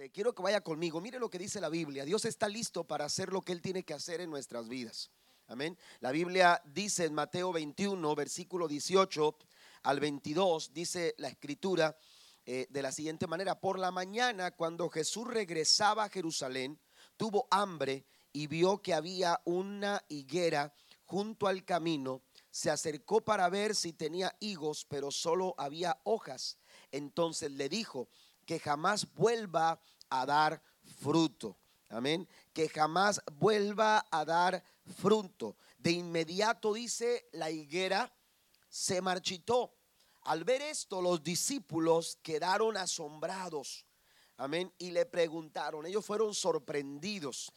Este, quiero que vaya conmigo. Mire lo que dice la Biblia. Dios está listo para hacer lo que Él tiene que hacer en nuestras vidas. Amén. La Biblia dice en Mateo 21, versículo 18 al 22, dice la escritura eh, de la siguiente manera. Por la mañana, cuando Jesús regresaba a Jerusalén, tuvo hambre y vio que había una higuera junto al camino. Se acercó para ver si tenía higos, pero solo había hojas. Entonces le dijo, que jamás vuelva a dar fruto. Amén. Que jamás vuelva a dar fruto. De inmediato dice la higuera se marchitó. Al ver esto, los discípulos quedaron asombrados. Amén. Y le preguntaron, ellos fueron sorprendidos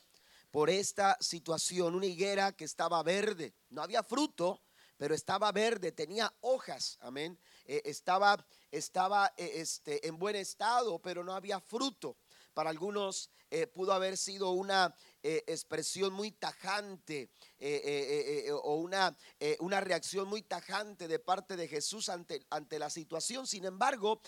por esta situación. Una higuera que estaba verde, no había fruto, pero estaba verde, tenía hojas. Amén. Eh, estaba, estaba eh, este, en buen estado, pero no había fruto. Para algunos eh, pudo haber sido una expresión muy tajante eh, eh, eh, o una, una reacción muy tajante de parte de Jesús ante, ante la situación. Sin embargo,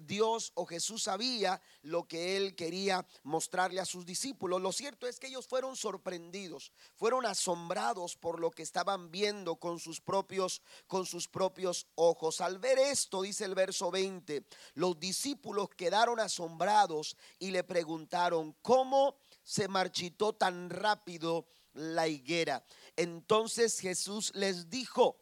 Dios o Jesús sabía lo que él quería mostrarle a sus discípulos. Lo cierto es que ellos fueron sorprendidos, fueron asombrados por lo que estaban viendo con sus propios, con sus propios ojos. Al ver esto, dice el verso 20, los discípulos quedaron asombrados y le preguntaron, ¿cómo se marchitó tan rápido? la higuera. Entonces Jesús les dijo,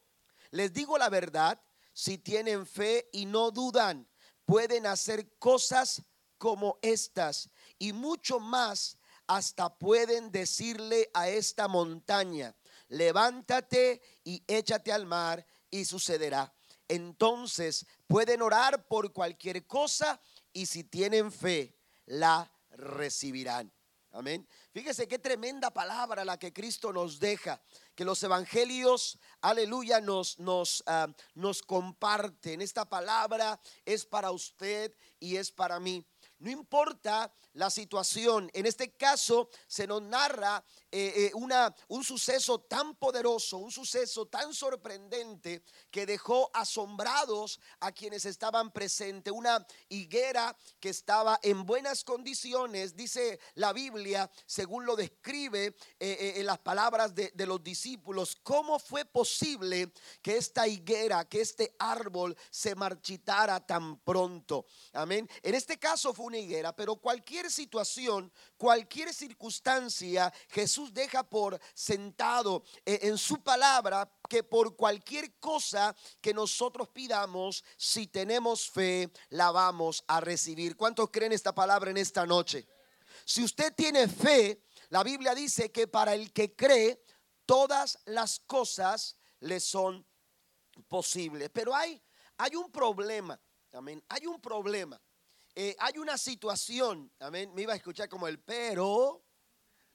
les digo la verdad, si tienen fe y no dudan, pueden hacer cosas como estas y mucho más, hasta pueden decirle a esta montaña, levántate y échate al mar y sucederá. Entonces pueden orar por cualquier cosa y si tienen fe, la recibirán. Amén. Fíjese qué tremenda palabra la que Cristo nos deja, que los evangelios, aleluya, nos, nos, ah, nos comparten. Esta palabra es para usted y es para mí. No importa la situación, en este caso se nos narra eh, eh, una, un suceso tan poderoso, un suceso tan sorprendente que dejó asombrados a quienes estaban presentes. Una higuera que estaba en buenas condiciones, dice la Biblia, según lo describe eh, en las palabras de, de los discípulos. ¿Cómo fue posible que esta higuera, que este árbol se marchitara tan pronto? Amén. En este caso fue una higuera, pero cualquier situación, cualquier circunstancia, Jesús deja por sentado eh, en su palabra que por cualquier cosa que nosotros pidamos, si tenemos fe, la vamos a recibir. ¿Cuántos creen esta palabra en esta noche? Si usted tiene fe, la Biblia dice que para el que cree, todas las cosas le son posibles. Pero hay, hay un problema, amén, hay un problema. Eh, hay una situación, amén, me iba a escuchar como el pero,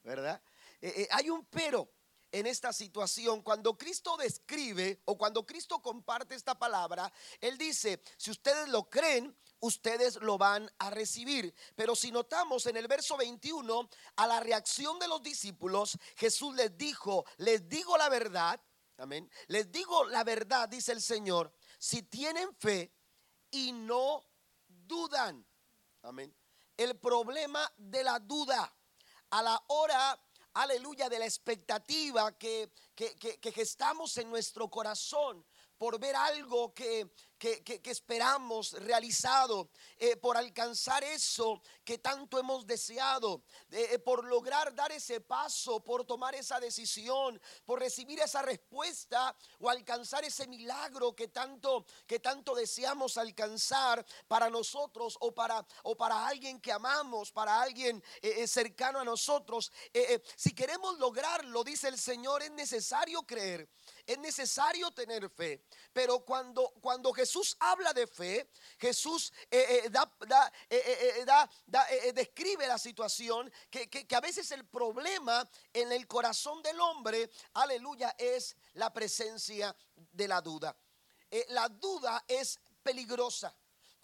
¿verdad? Eh, eh, hay un pero en esta situación. Cuando Cristo describe o cuando Cristo comparte esta palabra, Él dice, si ustedes lo creen, ustedes lo van a recibir. Pero si notamos en el verso 21, a la reacción de los discípulos, Jesús les dijo, les digo la verdad, amén, les digo la verdad, dice el Señor, si tienen fe y no dudan. Amén. El problema de la duda a la hora, aleluya, de la expectativa que, que, que, que en nuestro corazón por ver algo que, que, esperamos realizado, eh, por alcanzar eso que tanto hemos deseado, eh, por lograr dar ese paso, por tomar esa decisión, por recibir esa respuesta o alcanzar ese milagro que tanto, que tanto deseamos alcanzar para nosotros o para, o para alguien que amamos, para alguien eh, cercano a nosotros. si queremos lograrlo, dice el Señor, es necesario creer, es necesario tener fe. Pero cuando, cuando Jesús habla de fe, Jesús describe la situación que, a veces el problema en el corazón del hombre, aleluya, es la presencia de la duda. Eh, la duda es peligrosa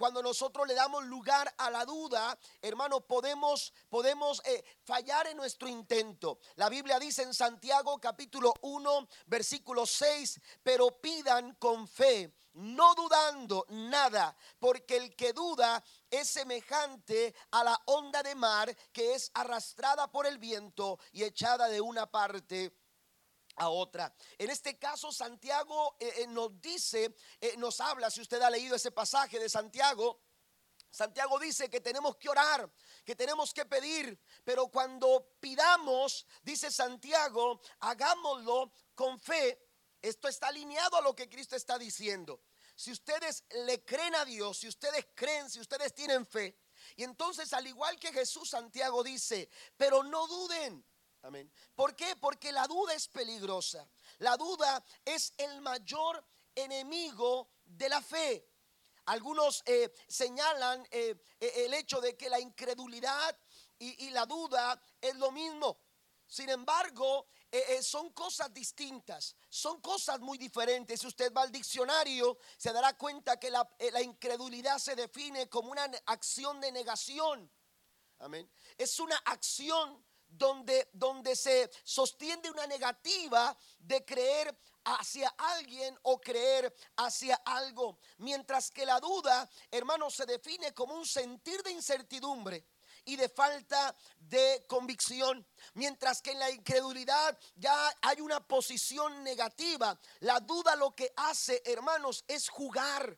cuando nosotros le damos lugar a la duda, hermano, podemos, podemos eh, fallar en nuestro intento. La Biblia dice en Santiago capítulo 1, versículo 6, pero pidan con fe no dudando nada, porque el que duda es semejante a la onda de mar que es arrastrada por el viento y echada de una parte a otra. En este caso, Santiago eh, eh, nos dice, eh, nos habla, si usted ha leído ese pasaje de Santiago, Santiago dice que tenemos que orar, que tenemos que pedir, pero cuando pidamos, dice Santiago, hagámoslo con fe. Esto está alineado a lo que Cristo está diciendo. Si ustedes le creen a Dios, si ustedes creen, si ustedes tienen fe, y entonces al igual que Jesús, Santiago dice, pero no duden. Amén. ¿Por qué? Porque la duda es peligrosa. La duda es el mayor enemigo de la fe. Algunos eh, señalan eh, eh, el hecho de que la incredulidad y, la duda es lo mismo. Sin embargo, son cosas distintas, son cosas muy diferentes. Si usted va al diccionario, se dará cuenta que la, la incredulidad se define como una acción de negación. Amén. Es una acción donde, donde se sostiene una negativa de creer hacia alguien o creer hacia algo. Mientras que la duda, hermano, se define como un sentir de incertidumbre y de falta de convicción. Mientras que en la incredulidad ya hay una posición negativa. La duda lo que hace, hermanos, es jugar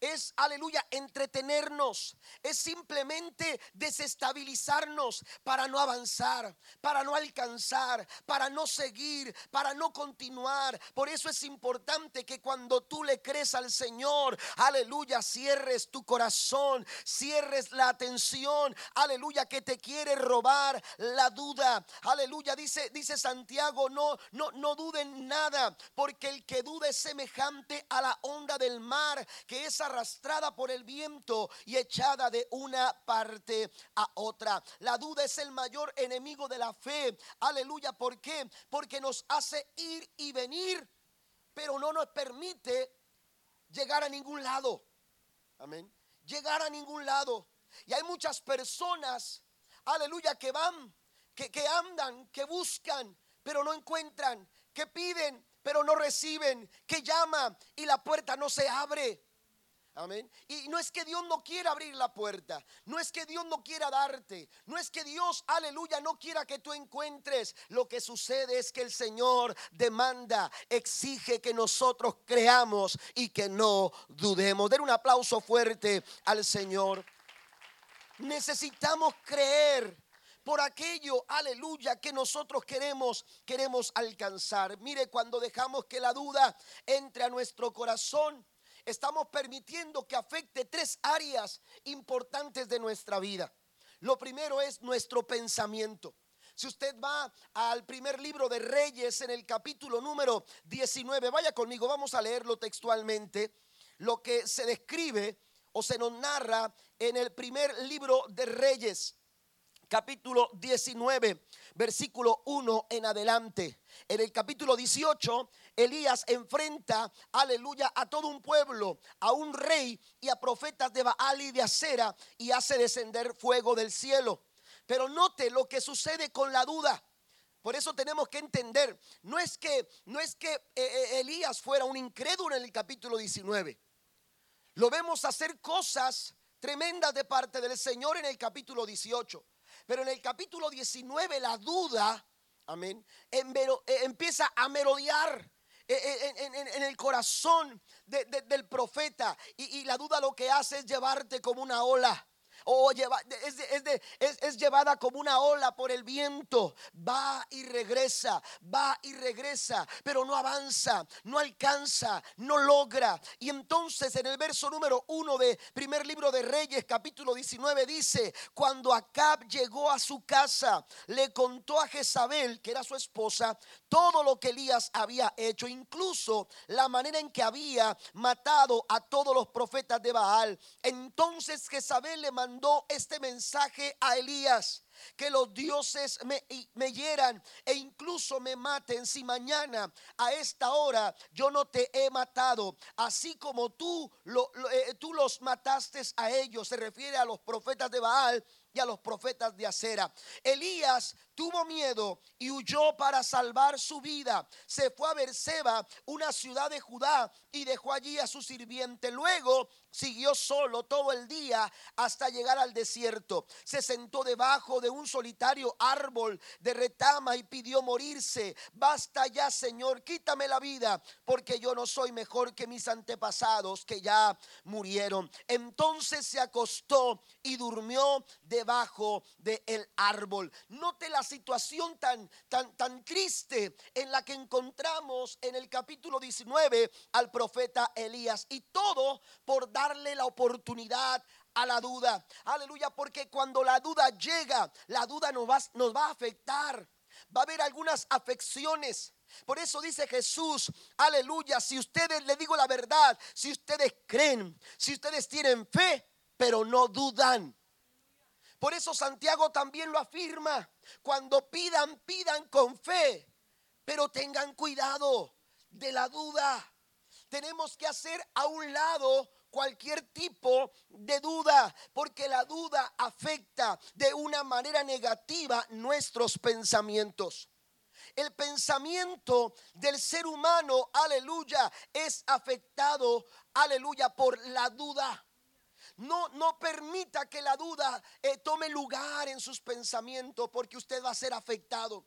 es, aleluya, entretenernos, es simplemente desestabilizarnos para no avanzar, para no alcanzar, para no seguir, para no continuar. Por eso es importante que cuando tú le crees al Señor, aleluya, cierres tu corazón, cierres la atención, aleluya, que te quiere robar la duda. Aleluya, dice, dice Santiago, no, no, no duden nada, porque el que duda es semejante a la onda del mar, que esa arrastrada por el viento y echada de una parte a otra. La duda es el mayor enemigo de la fe. Aleluya. ¿Por qué? Porque nos hace ir y venir, pero no nos permite llegar a ningún lado. Amén. Llegar a ningún lado. Y hay muchas personas, aleluya, que van, que, que andan, que buscan, pero no encuentran, que piden, pero no reciben, que llaman y la puerta no se abre. Amén. Y no es que Dios no quiera abrir la puerta, no es que Dios no quiera darte, no es que Dios, aleluya, no quiera que tú encuentres. Lo que sucede es que el Señor demanda, exige que nosotros creamos y que no dudemos. Den un aplauso fuerte al Señor. Necesitamos creer por aquello, aleluya, que nosotros queremos, queremos alcanzar. Mire, cuando dejamos que la duda entre a nuestro corazón, estamos permitiendo que afecte tres áreas importantes de nuestra vida. Lo primero es nuestro pensamiento. Si usted va al primer libro de Reyes en el capítulo número 19, vaya conmigo, vamos a leerlo textualmente, lo que se describe o se nos narra en el primer libro de Reyes capítulo 19, versículo 1 en adelante. En el capítulo 18, Elías enfrenta, aleluya, a todo un pueblo, a un rey y a profetas de Baal y de Acera y hace descender fuego del cielo. Pero note lo que sucede con la duda. Por eso tenemos que entender, no es que no es que eh, eh, Elías fuera un incrédulo en el capítulo 19. Lo vemos hacer cosas tremendas de parte del Señor en el capítulo 18. Pero en el capítulo 19 la duda, amén, eh, empieza a merodear. Eh, eh, en, el corazón del profeta y, y la duda lo que hace es llevarte como una ola o lleva, es, es, llevada como una ola por el viento. Va y regresa, va y regresa, pero no avanza, no alcanza, no logra. Y entonces en el verso número uno de primer libro de Reyes, capítulo 19, dice, cuando Acab llegó a su casa, le contó a Jezabel, que era su esposa, todo lo que Elías había hecho, incluso la manera en que había matado a todos los profetas de Baal. Entonces Jezabel le mandó este mensaje a Elías que los dioses me, me, hieran e incluso me maten si mañana a esta hora yo no te he matado, así como tú, lo, eh, tú los mataste a ellos, se refiere a los profetas de Baal a los profetas de Acera. Elías tuvo miedo y huyó para salvar su vida. Se fue a Berseba, una ciudad de Judá, y dejó allí a su sirviente. Luego siguió solo todo el día hasta llegar al desierto. Se sentó debajo de un solitario árbol de retama y pidió morirse. Basta ya, Señor, quítame la vida, porque yo no soy mejor que mis antepasados que ya murieron. Entonces se acostó y durmió debajo del el árbol. Note la situación tan, tan, tan triste en la que encontramos en el capítulo 19 al profeta Elías. Y todo por darle la oportunidad a la duda. Aleluya, porque cuando la duda llega, la duda nos va, nos va a afectar. Va a haber algunas afecciones. Por eso dice Jesús, aleluya, si ustedes, le digo la verdad, si ustedes creen, si ustedes tienen fe, pero no dudan. Por eso Santiago también lo afirma. Cuando pidan, pidan con fe, pero tengan cuidado de la duda. Tenemos que hacer a un lado cualquier tipo de duda, porque la duda afecta de una manera negativa nuestros pensamientos. El pensamiento del ser humano, aleluya, es afectado, aleluya, por la duda. No, no permita que la duda eh, tome lugar en sus pensamientos, porque usted va a ser afectado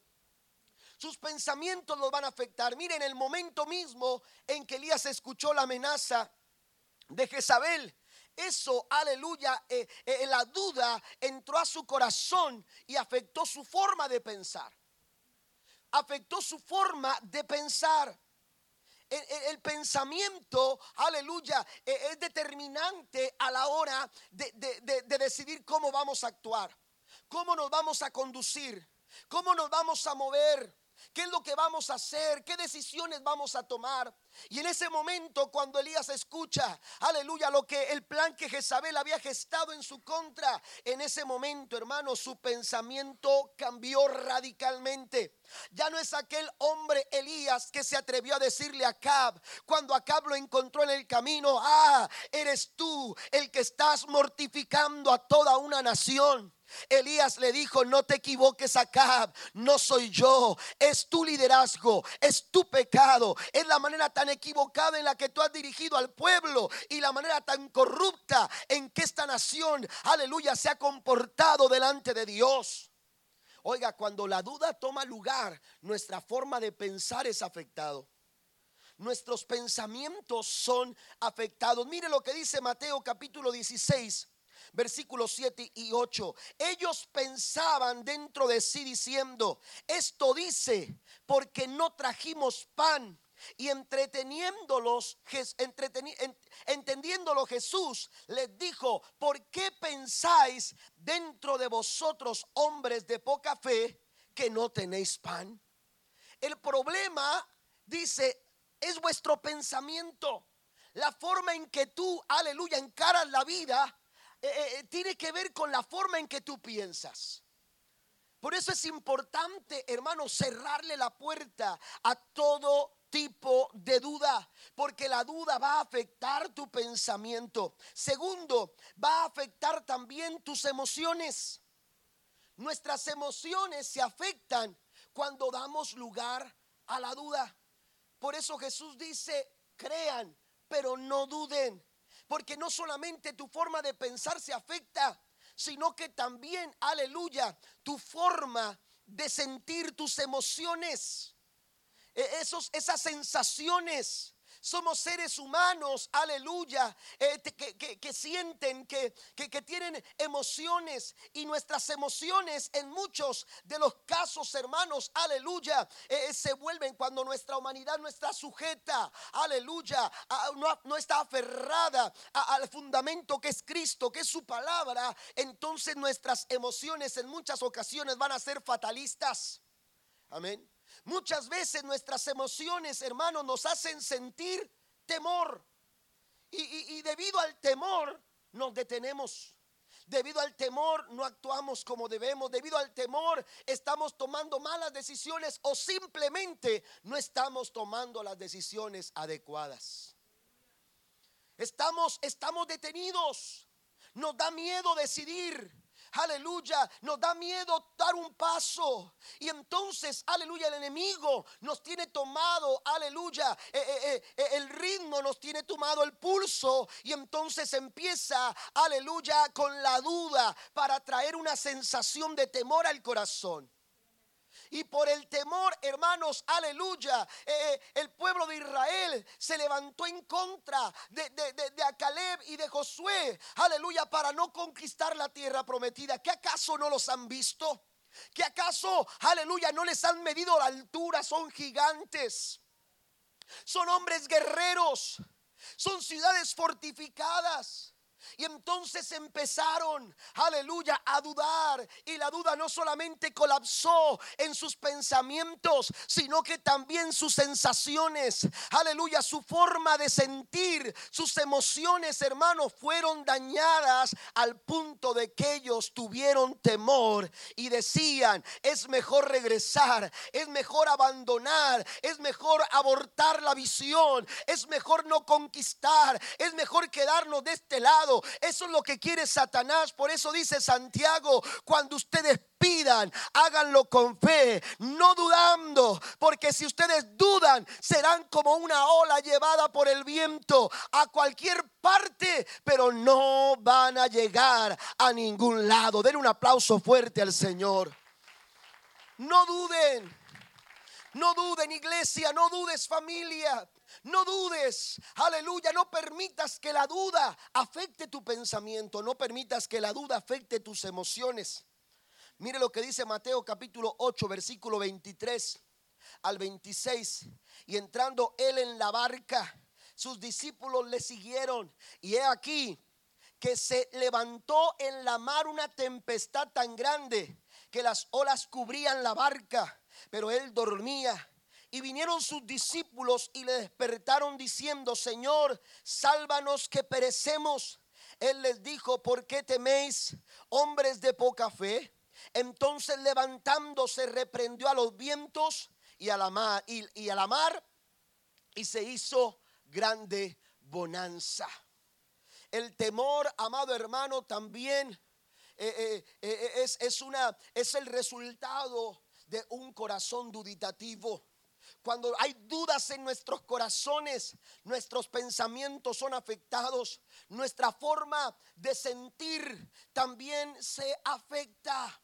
sus pensamientos los van a afectar. Miren, el momento mismo en que Elías escuchó la amenaza de Jezabel, eso, aleluya, eh, eh, la duda entró a su corazón y afectó su forma de pensar. Afectó su forma de pensar. El, pensamiento, aleluya, eh, es determinante a la hora de, de decidir cómo vamos a actuar, cómo nos vamos a conducir, cómo nos vamos a mover. ¿Qué es lo que vamos a hacer? ¿Qué decisiones vamos a tomar? Y en ese momento cuando Elías escucha, aleluya, lo que el plan que Jezabel había gestado en su contra, en ese momento, hermano, su pensamiento cambió radicalmente. Ya no es aquel hombre Elías que se atrevió a decirle a Acab cuando Acab lo encontró en el camino, ah, eres tú el que estás mortificando a toda una nación. Elías le dijo, no te equivoques Acab, no soy yo, es tu liderazgo, es tu pecado, es la manera tan equivocada en la que tú has dirigido al pueblo y la manera tan corrupta en que esta nación, aleluya, se ha comportado delante de Dios. Oiga, cuando la duda toma lugar, nuestra forma de pensar es afectado. Nuestros pensamientos son afectados. Mire lo que dice Mateo capítulo 16, versículos 7 y 8. Ellos pensaban dentro de sí diciendo, esto dice, porque no trajimos pan. Y entreteniéndolos, entendiéndolo Jesús les dijo, ¿por qué pensáis dentro de vosotros, hombres de poca fe, que no tenéis pan? El problema, dice, es vuestro pensamiento. La forma en que tú, aleluya, encaras la vida eh, eh, eh, tiene que ver con la forma en que tú piensas. Por eso es importante, hermano, cerrarle la puerta a todo tipo de duda, porque la duda va a afectar tu pensamiento. Segundo, va a afectar también tus emociones. Nuestras emociones se afectan cuando damos lugar a la duda. Por eso Jesús dice, crean, pero no duden. Porque no solamente tu forma de pensar se afecta, sino que también, aleluya, tu forma de sentir tus emociones, e-, esos, esas sensaciones somos seres humanos, aleluya, eh, que, sienten, que, tienen emociones y nuestras emociones en muchos de los casos, hermanos, aleluya, eh, se vuelven cuando nuestra humanidad no está sujeta, aleluya, no, está aferrada al fundamento que es Cristo, que es su palabra, entonces nuestras emociones en muchas ocasiones van a ser fatalistas. Amén. Muchas veces nuestras emociones, hermanos, nos hacen sentir temor. Y, debido al temor nos detenemos. Debido al temor no actuamos como debemos. Debido al temor estamos tomando malas decisiones o simplemente no estamos tomando las decisiones adecuadas. Estamos, estamos detenidos. Nos da miedo decidir. Aleluya, nos da miedo dar un paso. Y entonces, aleluya, el enemigo nos tiene tomado, aleluya, eh, eh, eh, el ritmo nos tiene tomado el pulso. Y entonces empieza, aleluya, con la duda para traer una sensación de temor al corazón. Y por el temor, hermanos, aleluya, eh, eh, el pueblo de Israel se levantó en contra de, de, de, Acaleb y de Josué, aleluya, para no conquistar la tierra prometida. ¿Qué acaso no los han visto? ¿Que acaso, aleluya, no les han medido la altura? Son gigantes. Son hombres guerreros. Son ciudades fortificadas. Y entonces empezaron, aleluya, a dudar. Y la duda no solamente colapsó en sus pensamientos, sino que también sus sensaciones, aleluya, su forma de sentir, sus emociones, hermanos, fueron dañadas al punto de que ellos tuvieron temor y decían, es mejor regresar, es mejor abandonar, es mejor abortar la visión, es mejor no conquistar, es mejor quedarnos de este lado eso es lo que quiere Satanás. Por eso dice Santiago, cuando ustedes pidan, háganlo con fe, no dudando, porque si ustedes dudan, serán como una ola llevada por el viento a cualquier parte, pero no van a llegar a ningún lado. Den un aplauso fuerte al Señor. No duden. No duden iglesia, no dudes familia. No dudes, aleluya, no permitas que la duda afecte tu pensamiento, no permitas que la duda afecte tus emociones. Mire lo que dice Mateo capítulo 8, versículo 23 al 26. Y entrando él en la barca, sus discípulos le siguieron. Y he aquí que se levantó en la mar una tempestad tan grande que las olas cubrían la barca, pero él dormía. Y vinieron sus discípulos y le despertaron diciendo, Señor, sálvanos que perecemos. Él les dijo, ¿por qué teméis, hombres de poca fe? Entonces levantándose reprendió a los vientos y a la mar y, se hizo grande bonanza. El temor, amado hermano, también eh, eh, eh, es, es, una, es el resultado de un corazón duditativo. Cuando hay dudas en nuestros corazones, nuestros pensamientos son afectados, nuestra forma de sentir también se afecta.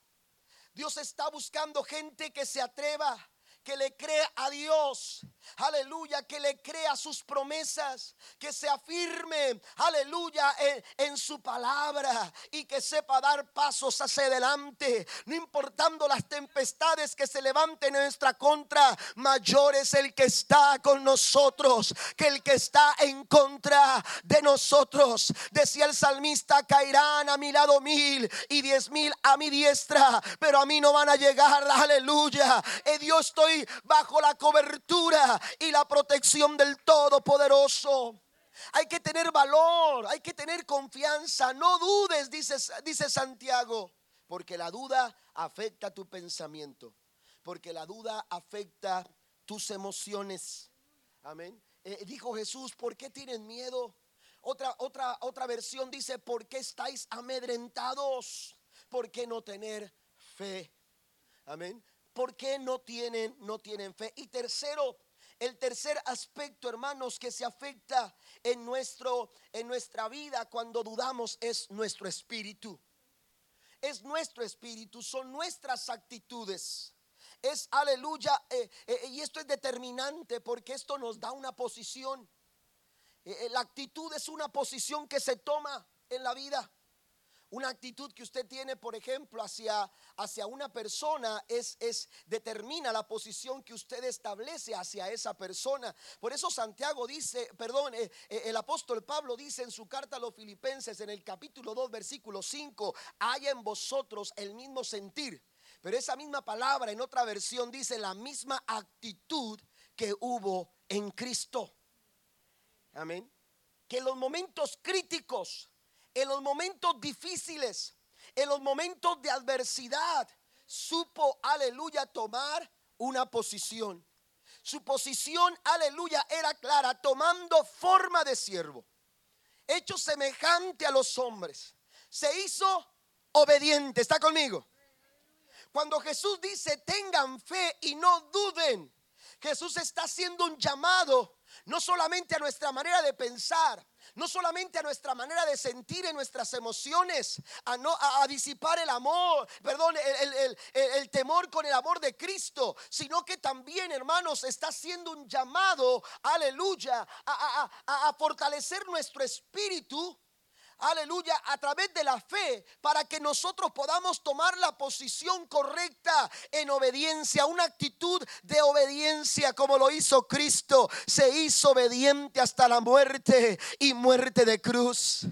Dios está buscando gente que se atreva que le crea a Dios, aleluya, que le crea sus promesas, que se afirme, aleluya, en, su palabra y que sepa dar pasos hacia adelante, no importando las tempestades que se levanten en nuestra contra, mayor es el que está con nosotros que el que está en contra de nosotros. Decía el salmista, caerán a mi lado mil y diez mil a mi diestra, pero a mí no van a llegar, aleluya. Eh, Dios estoy bajo la cobertura y la protección del Todopoderoso. Hay que tener valor, hay que tener confianza. No dudes, dice, Santiago, porque la duda afecta tu pensamiento, porque la duda afecta tus emociones. Amén. Eh, dijo Jesús, ¿por qué tienen miedo? Otra, otra, otra versión dice, ¿por qué estáis amedrentados? ¿Por qué no tener fe? Amén. ¿Por qué no tienen, no tienen fe? Y tercero, el tercer aspecto, hermanos, que se afecta en, nuestro, en nuestra vida cuando dudamos es nuestro espíritu. Es nuestro espíritu, son nuestras actitudes. Es aleluya. Eh, eh, y esto es determinante porque esto nos da una posición. Eh, la actitud es una posición que se toma en la vida. Una actitud que usted tiene, por ejemplo, hacia, hacia una persona es, es, determina la posición que usted establece hacia esa persona. Por eso Santiago dice, perdón, eh, eh, el apóstol Pablo dice en su carta a los filipenses en el capítulo 2, versículo 5, haya en vosotros el mismo sentir. Pero esa misma palabra en otra versión dice la misma actitud que hubo en Cristo. Amén. Que los momentos críticos en los momentos difíciles, en los momentos de adversidad, supo, aleluya, tomar una posición. Su posición, aleluya, era clara, tomando forma de siervo, hecho semejante a los hombres. Se hizo obediente. ¿Está conmigo? Cuando Jesús dice, tengan fe y no duden, Jesús está haciendo un llamado no solamente a nuestra manera de pensar, no solamente a nuestra manera de sentir en nuestras emociones, a, no, a, disipar el amor, perdón, el, temor con el amor de Cristo, sino que también, hermanos, está haciendo un llamado, aleluya, a fortalecer nuestro espíritu aleluya, a través de la fe, para que nosotros podamos tomar la posición correcta en obediencia, una actitud de obediencia como lo hizo Cristo, se hizo obediente hasta la muerte y muerte de cruz.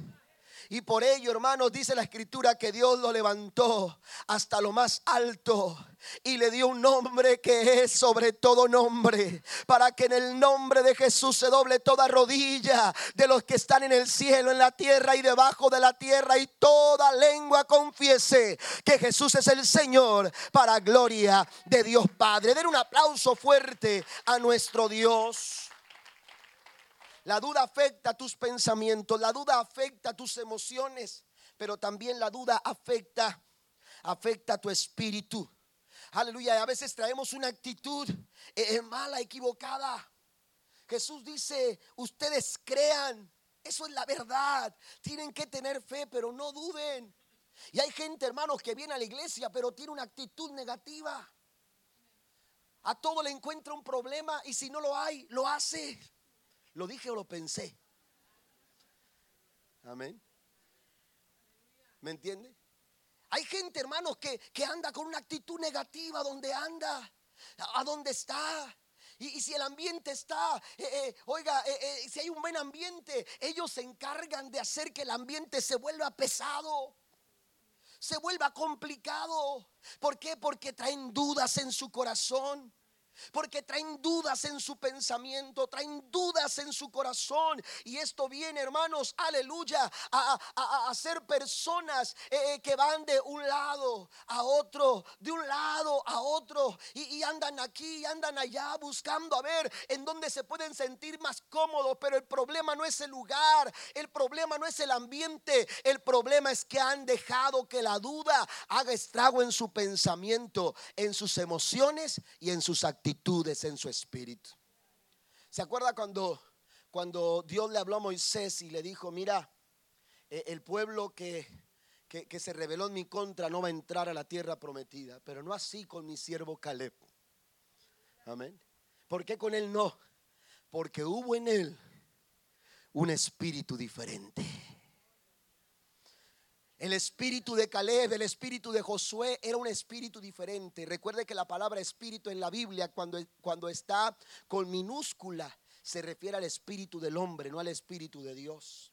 Y por ello, hermanos, dice la escritura que Dios lo levantó hasta lo más alto y le dio un nombre que es sobre todo nombre, para que en el nombre de Jesús se doble toda rodilla de los que están en el cielo, en la tierra y debajo de la tierra, y toda lengua confiese que Jesús es el Señor para gloria de Dios Padre. Den un aplauso fuerte a nuestro Dios. La duda afecta tus pensamientos, la duda afecta tus emociones, pero también la duda afecta afecta tu espíritu. Aleluya, a veces traemos una actitud eh, eh, mala, equivocada. Jesús dice, ustedes crean, eso es la verdad. Tienen que tener fe, pero no duden. Y hay gente, hermanos, que viene a la iglesia, pero tiene una actitud negativa. A todo le encuentra un problema y si no lo hay, lo hace. ¿Lo dije o lo pensé? Amén. ¿Me entiende? Hay gente, hermanos, que, anda con una actitud negativa donde anda, a donde está. Y, si el ambiente está, eh, eh, oiga, eh, si hay un buen ambiente, ellos se encargan de hacer que el ambiente se vuelva pesado, se vuelva complicado. ¿Por qué? Porque traen dudas en su corazón. Porque traen dudas en su pensamiento, traen dudas en su corazón. Y esto viene, hermanos, aleluya, a, ser personas eh, eh, que van de un lado a otro, de un lado a otro. Y, andan aquí, y andan allá buscando a ver en dónde se pueden sentir más cómodos. Pero el problema no es el lugar, el problema no es el ambiente. El problema es que han dejado que la duda haga estrago en su pensamiento, en sus emociones y en sus actividades actitudes en su espíritu. ¿Se acuerda cuando, cuando Dios le habló a Moisés y le dijo, mira, eh, el pueblo que, que, que se rebeló en mi contra no va a entrar a la tierra prometida, pero no así con mi siervo Caleb. Amén. ¿Por qué con él no? Porque hubo en él un espíritu diferente. El espíritu de Caleb, el espíritu de Josué era un espíritu diferente. Recuerde que la palabra espíritu en la Biblia cuando, cuando está con minúscula se refiere al espíritu del hombre, no al espíritu de Dios.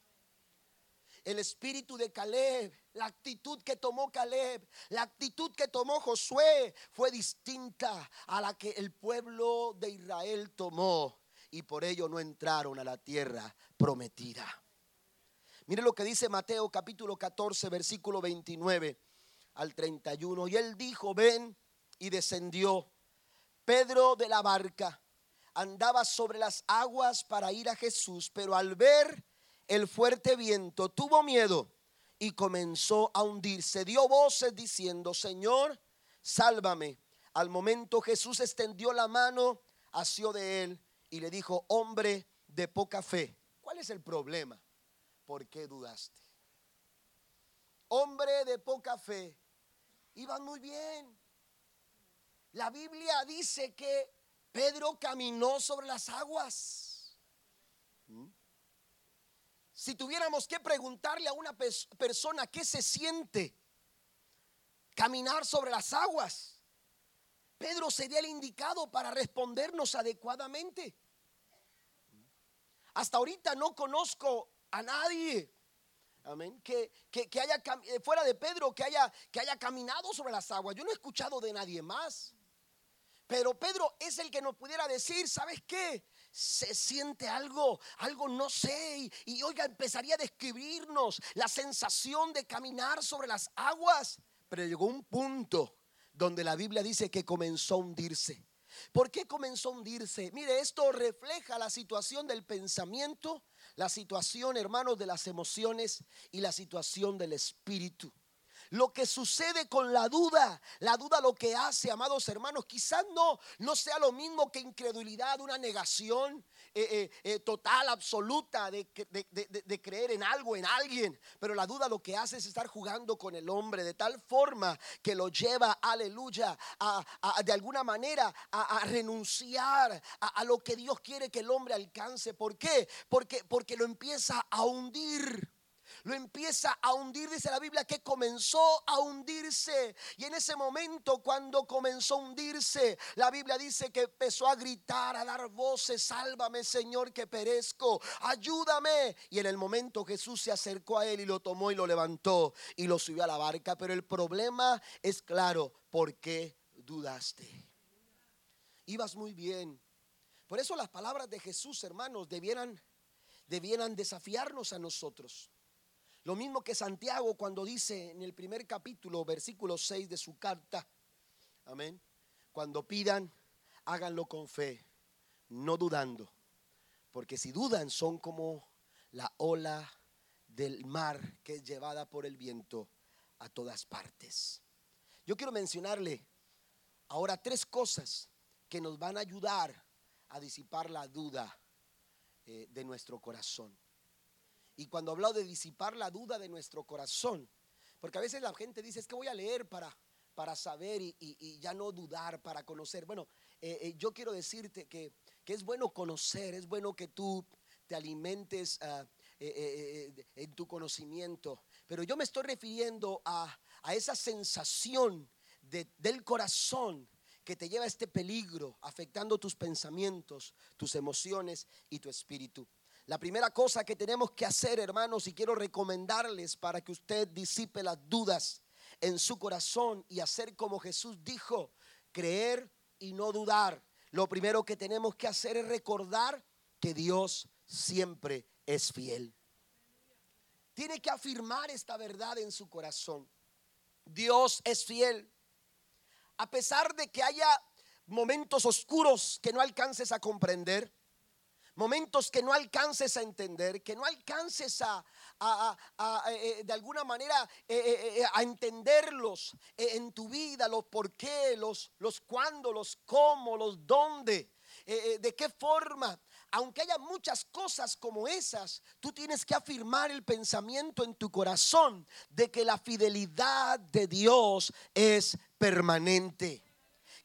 El espíritu de Caleb, la actitud que tomó Caleb, la actitud que tomó Josué fue distinta a la que el pueblo de Israel tomó y por ello no entraron a la tierra prometida. Mire lo que dice Mateo capítulo 14, versículo 29 al 31. Y él dijo, ven y descendió. Pedro de la barca andaba sobre las aguas para ir a Jesús, pero al ver el fuerte viento tuvo miedo y comenzó a hundirse. Dio voces diciendo, Señor, sálvame. Al momento Jesús extendió la mano, asió de él y le dijo, hombre de poca fe, ¿cuál es el problema? ¿Por qué dudaste? Hombre de poca fe, iban muy bien. La Biblia dice que Pedro caminó sobre las aguas. ¿Mm? Si tuviéramos que preguntarle a una persona qué se siente caminar sobre las aguas, Pedro sería el indicado para respondernos adecuadamente. Hasta ahorita no conozco a nadie. Amén. Que, que, haya, eh, fuera de Pedro, que haya, que haya caminado sobre las aguas. Yo no he escuchado de nadie más. Pero Pedro es el que nos pudiera decir, ¿sabes qué? Se siente algo, algo no sé. Y, y oiga, empezaría a describirnos la sensación de caminar sobre las aguas. Pero llegó un punto donde la Biblia dice que comenzó a hundirse. ¿Por qué comenzó a hundirse? Mire, esto refleja la situación del pensamiento la situación, hermanos, de las emociones y la situación del espíritu. lo que sucede con la duda, la duda lo que hace, amados hermanos, quizás no, no sea lo mismo que incredulidad, una negación eh, eh, eh, total, absoluta de, creer en algo, en alguien. Pero la duda lo que hace es estar jugando con el hombre de tal forma que lo lleva, aleluya, a, de alguna manera a, renunciar a, lo que Dios quiere que el hombre alcance. ¿Por qué? Porque, porque lo empieza a hundir lo empieza a hundir, dice la Biblia, que comenzó a hundirse. Y en ese momento, cuando comenzó a hundirse, la Biblia dice que empezó a gritar, a dar voces, sálvame Señor que perezco, ayúdame. Y en el momento Jesús se acercó a él y lo tomó y lo levantó y lo subió a la barca. Pero el problema es claro, ¿por qué dudaste? Ibas muy bien. Por eso las palabras de Jesús, hermanos, debieran, debieran desafiarnos a nosotros. Lo mismo que Santiago cuando dice en el primer capítulo, versículo 6 de su carta, amén, cuando pidan, háganlo con fe, no dudando, porque si dudan son como la ola del mar que es llevada por el viento a todas partes. Yo quiero mencionarle ahora tres cosas que nos van a ayudar a disipar la duda eh, de nuestro corazón. Y cuando hablo de disipar la duda de nuestro corazón, porque a veces la gente dice, es que voy a leer para, para saber y, ya no dudar, para conocer. Bueno, eh, eh, yo quiero decirte que, es bueno conocer, es bueno que tú te alimentes ah, eh, en tu conocimiento, pero yo me estoy refiriendo a, esa sensación del corazón que te lleva a este peligro, afectando tus pensamientos, tus emociones y tu espíritu. La primera cosa que tenemos que hacer, hermanos, y quiero recomendarles para que usted disipe las dudas en su corazón y hacer como Jesús dijo, creer y no dudar. Lo primero que tenemos que hacer es recordar que Dios siempre es fiel. Tiene que afirmar esta verdad en su corazón. Dios es fiel. A pesar de que haya momentos oscuros que no alcances a comprender, momentos que no alcances a entender, que no alcances a, eh, eh, de alguna manera eh, a entenderlos en tu vida, los por qué, los, los cuándo, los cómo, los dónde, de qué forma. Aunque haya muchas cosas como esas, tú tienes que afirmar el pensamiento en tu corazón de que la fidelidad de Dios es permanente.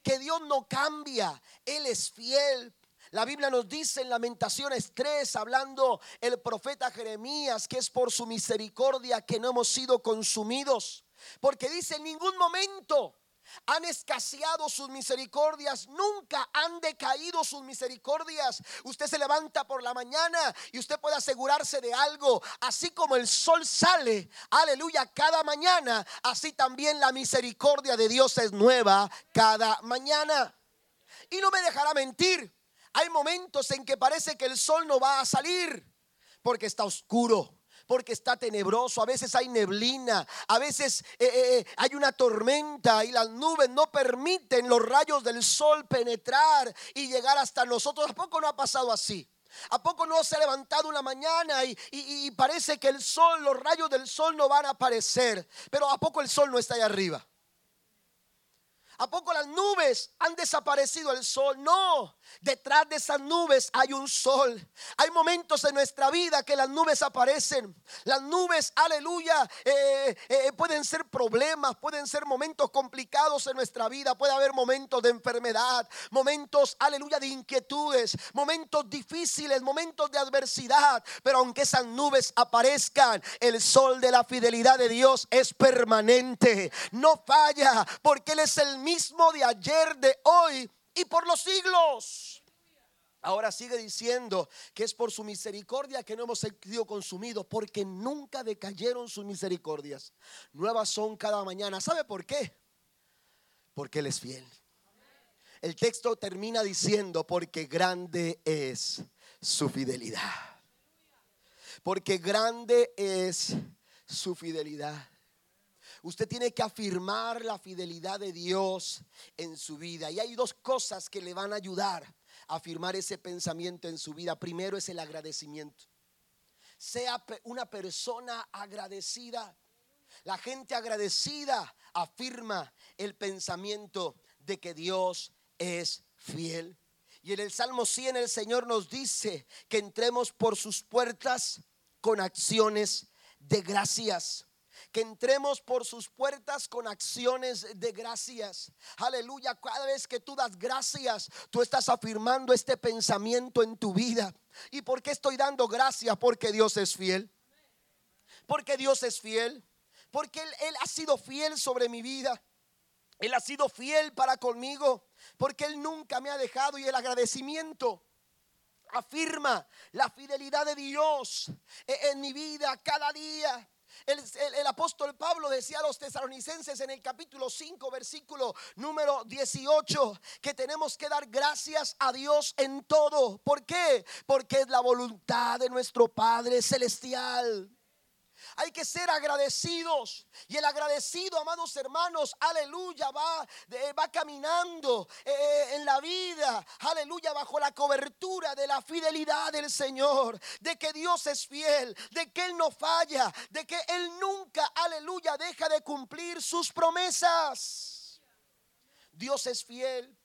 Que Dios no cambia, Él es fiel la Biblia nos dice en Lamentaciones 3, hablando el profeta Jeremías, que es por su misericordia que no hemos sido consumidos. Porque dice, en ningún momento han escaseado sus misericordias, nunca han decaído sus misericordias. Usted se levanta por la mañana y usted puede asegurarse de algo, así como el sol sale, aleluya, cada mañana, así también la misericordia de Dios es nueva cada mañana. Y no me dejará mentir, hay momentos en que parece que el sol no va a salir porque está oscuro porque está tenebroso, a veces hay neblina, a veces eh, eh, eh, hay una tormenta y las nubes no permiten los rayos del sol penetrar y llegar hasta nosotros. ¿A poco no ha pasado así? ¿A poco no se ha levantado una mañana y, parece que el sol, los rayos del sol no van a aparecer? Pero ¿a poco el sol no está ahí arriba? ¿A poco las nubes han desaparecido el sol? No, detrás de esas nubes hay un sol. Hay momentos en nuestra vida que las nubes aparecen. Las nubes, aleluya, eh, eh, pueden ser problemas, pueden ser momentos complicados en nuestra vida. Puede haber momentos de enfermedad, momentos, aleluya, de inquietudes, momentos difíciles, momentos de adversidad. Pero aunque esas nubes aparezcan, el sol de la fidelidad de Dios es permanente. No falla porque Él es el mismo de ayer, de hoy y por los siglos. Ahora sigue diciendo que es por su misericordia que no hemos sido consumidos, porque nunca decayeron sus misericordias. Nuevas son cada mañana. ¿Sabe por qué? Porque Él es fiel. El texto termina diciendo, porque grande es su fidelidad. Porque grande es su fidelidad. Usted tiene que afirmar la fidelidad de Dios en su vida. Y hay dos cosas que le van a ayudar a afirmar ese pensamiento en su vida. Primero es el agradecimiento. Sea una persona agradecida. La gente agradecida afirma el pensamiento de que Dios es fiel. Y en el Salmo 100 el Señor nos dice que entremos por sus puertas con acciones de gracias. Entremos por sus puertas con acciones de gracias. Aleluya. Cada vez que tú das gracias, tú estás afirmando este pensamiento en tu vida. ¿Y por qué estoy dando gracias? Porque Dios es fiel. Porque Dios es fiel. Porque Él, Él ha sido fiel sobre mi vida. Él ha sido fiel para conmigo. Porque Él nunca me ha dejado. Y el agradecimiento afirma la fidelidad de Dios en mi vida cada día. El, apóstol Pablo decía a los tesalonicenses en el capítulo 5, versículo número 18, que tenemos que dar gracias a Dios en todo. ¿Por qué? Porque es la voluntad de nuestro Padre Celestial. Hay que ser agradecidos. Y el agradecido, amados hermanos, aleluya, va, va caminando eh, eh, en la vida, aleluya, bajo la cobertura de la fidelidad del Señor, de que Dios es fiel, de que Él no falla, de que Él nunca, aleluya, deja de cumplir sus promesas. Dios es fiel.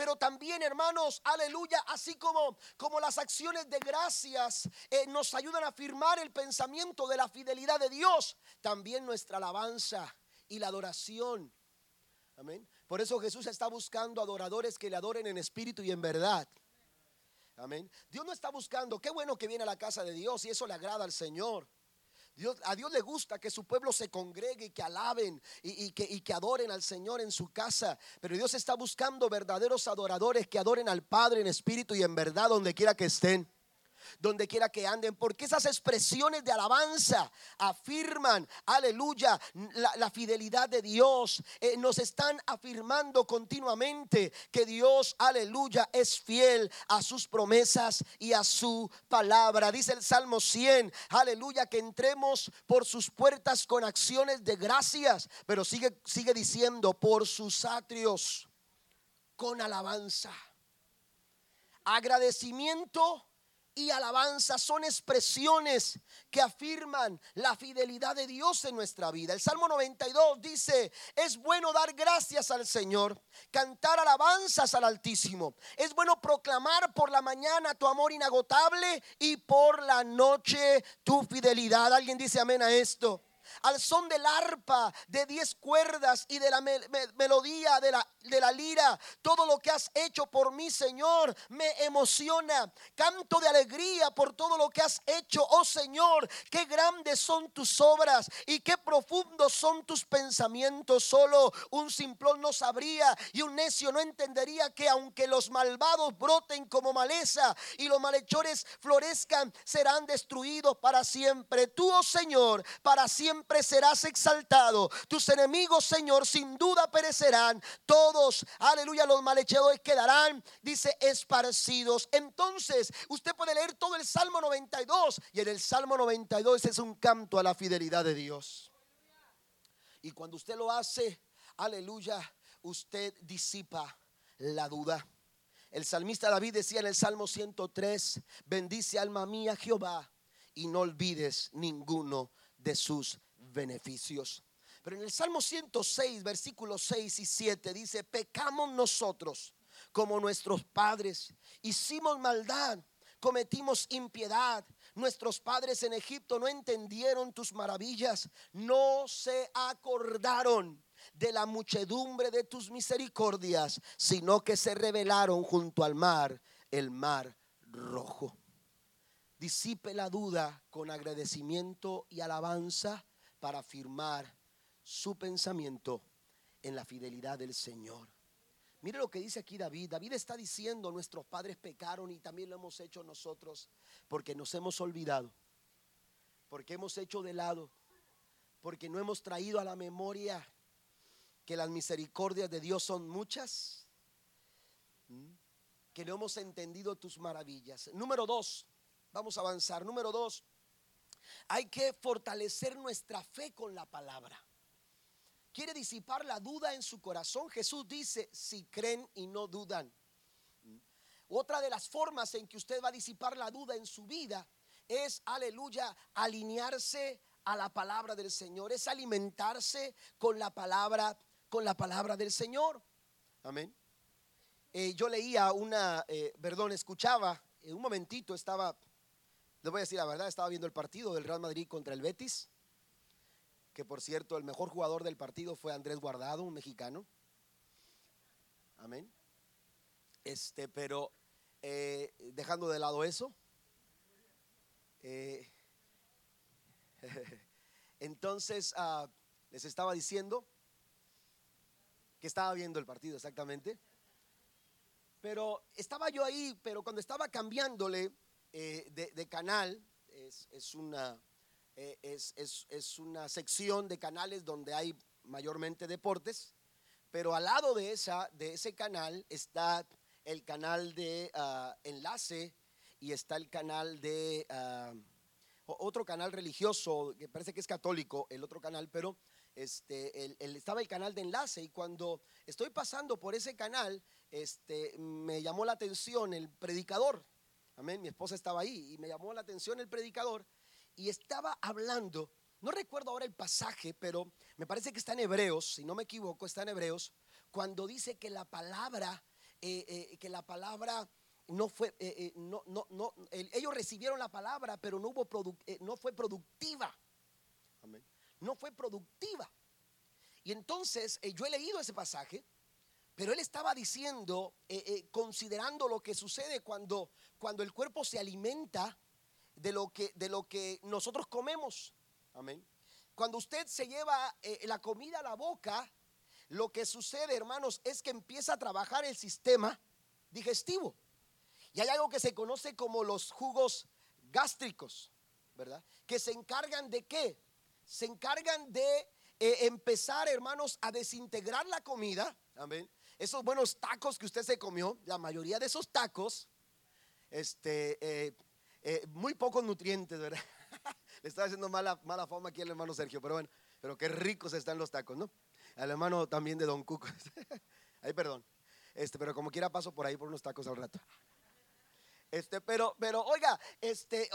Pero también, hermanos, aleluya, así como, como las acciones de gracias eh, nos ayudan a afirmar el pensamiento de la fidelidad de Dios, también nuestra alabanza y la adoración. Amén. Por eso Jesús está buscando adoradores que le adoren en espíritu y en verdad. Amén. Dios no está buscando, qué bueno que viene a la casa de Dios y eso le agrada al Señor a Dios le gusta que su pueblo se congregue y que alaben y, que, adoren al Señor en su casa. Pero Dios está buscando verdaderos adoradores que adoren al Padre en espíritu y en verdad donde quiera que estén donde quiera que anden, porque esas expresiones de alabanza afirman, aleluya, la, fidelidad de Dios. Eh, nos están afirmando continuamente que Dios, aleluya, es fiel a sus promesas y a su palabra. Dice el Salmo 100, aleluya, que entremos por sus puertas con acciones de gracias, pero sigue, sigue diciendo, por sus atrios con alabanza. Agradecimiento y alabanza son expresiones que afirman la fidelidad de Dios en nuestra vida. El Salmo 92 dice, es bueno dar gracias al Señor, cantar alabanzas al Altísimo. Es bueno proclamar por la mañana tu amor inagotable y por la noche tu fidelidad. ¿Alguien dice amén a esto? Al son del arpa, de diez cuerdas y de la melodía de la, de la lira. Todo lo que has hecho por mí, Señor, me emociona. Canto de alegría por todo lo que has hecho, oh Señor. Qué grandes son tus obras y qué profundos son tus pensamientos. Solo un simplón no sabría y un necio no entendería que aunque los malvados broten como maleza y los malhechores florezcan, serán destruidos para siempre. Tú, oh Señor, para siempre serás exaltado. Tus enemigos, Señor, sin duda perecerán. Todos, aleluya, los malhechadores quedarán, dice, esparcidos. Entonces, usted puede leer todo el Salmo 92 y en el Salmo 92 es un canto a la fidelidad de Dios. Y cuando usted lo hace, aleluya, usted disipa la duda. El salmista David decía en el Salmo 103, bendice alma mía Jehová y no olvides ninguno de sus beneficios. Pero en el Salmo 106, versículos 6 y 7 dice, pecamos nosotros como nuestros padres, hicimos maldad, cometimos impiedad. Nuestros padres en Egipto no entendieron tus maravillas, no se acordaron de la muchedumbre de tus misericordias, sino que se rebelaron junto al mar, el mar rojo. Disipe la duda con agradecimiento y alabanza para afirmar su pensamiento en la fidelidad del Señor. Mire lo que dice aquí David. David está diciendo, nuestros padres pecaron y también lo hemos hecho nosotros porque nos hemos olvidado, porque hemos hecho de lado, porque no hemos traído a la memoria que las misericordias de Dios son muchas, que no hemos entendido tus maravillas. Número dos, vamos a avanzar. Número dos, hay que fortalecer nuestra fe con la palabra. Quiere disipar la duda en su corazón. Jesús dice, si creen y no dudan. Otra de las formas en que usted va a disipar la duda en su vida es, aleluya, alinearse a la palabra del Señor, es alimentarse con la palabra, con la palabra del Señor. Amén. Eh, yo leía una, eh, perdón, escuchaba, un momentito estaba, les voy a decir la verdad, estaba viendo el partido del Real Madrid contra el Betis, que por cierto el mejor jugador del partido fue Andrés Guardado, un mexicano. Amén. Este, pero eh, dejando de lado eso, entonces ah, les estaba diciendo que estaba viendo el partido exactamente. Pero estaba yo ahí, pero cuando estaba cambiándole eh, de, canal, es, una, eh, es, una sección de canales donde hay mayormente deportes, pero al lado de, esa, de ese canal está el canal de ah, enlace y está el canal de ah, otro canal religioso que parece que es católico, el otro canal, pero este, el, estaba el canal de enlace y cuando estoy pasando por ese canal, este, me llamó la atención el predicador. Amén, mi esposa estaba ahí y me llamó la atención el predicador y estaba hablando, no recuerdo ahora el pasaje, pero me parece que está en Hebreos, si no me equivoco, está en Hebreos, cuando dice que la palabra, eh, eh, que la palabra no fue, eh, no, no, no, ellos recibieron la palabra, pero no, hubo no fue productiva. Amén no fue productiva. Y entonces yo he leído ese pasaje, pero él estaba diciendo, eh, eh, considerando lo que sucede cuando, cuando el cuerpo se alimenta de lo que, de lo que nosotros comemos. Amén. Cuando usted se lleva la comida a la boca, lo que sucede, hermanos, es que empieza a trabajar el sistema digestivo. Y hay algo que se conoce como los jugos gástricos, ¿verdad? Que se encargan de qué? se encargan de eh, empezar, hermanos, a desintegrar la comida. Amén. Esos buenos tacos que usted se comió, la mayoría de esos tacos, este, eh, eh, muy pocos nutrientes, ¿verdad? Le estaba haciendo mala, mala fama aquí al hermano Sergio, pero bueno, pero qué ricos están los tacos, ¿no? Al hermano también de Don Cuco. Ay, perdón. Este, pero como quiera paso por ahí por unos tacos al rato. Este, pero, pero oiga, este,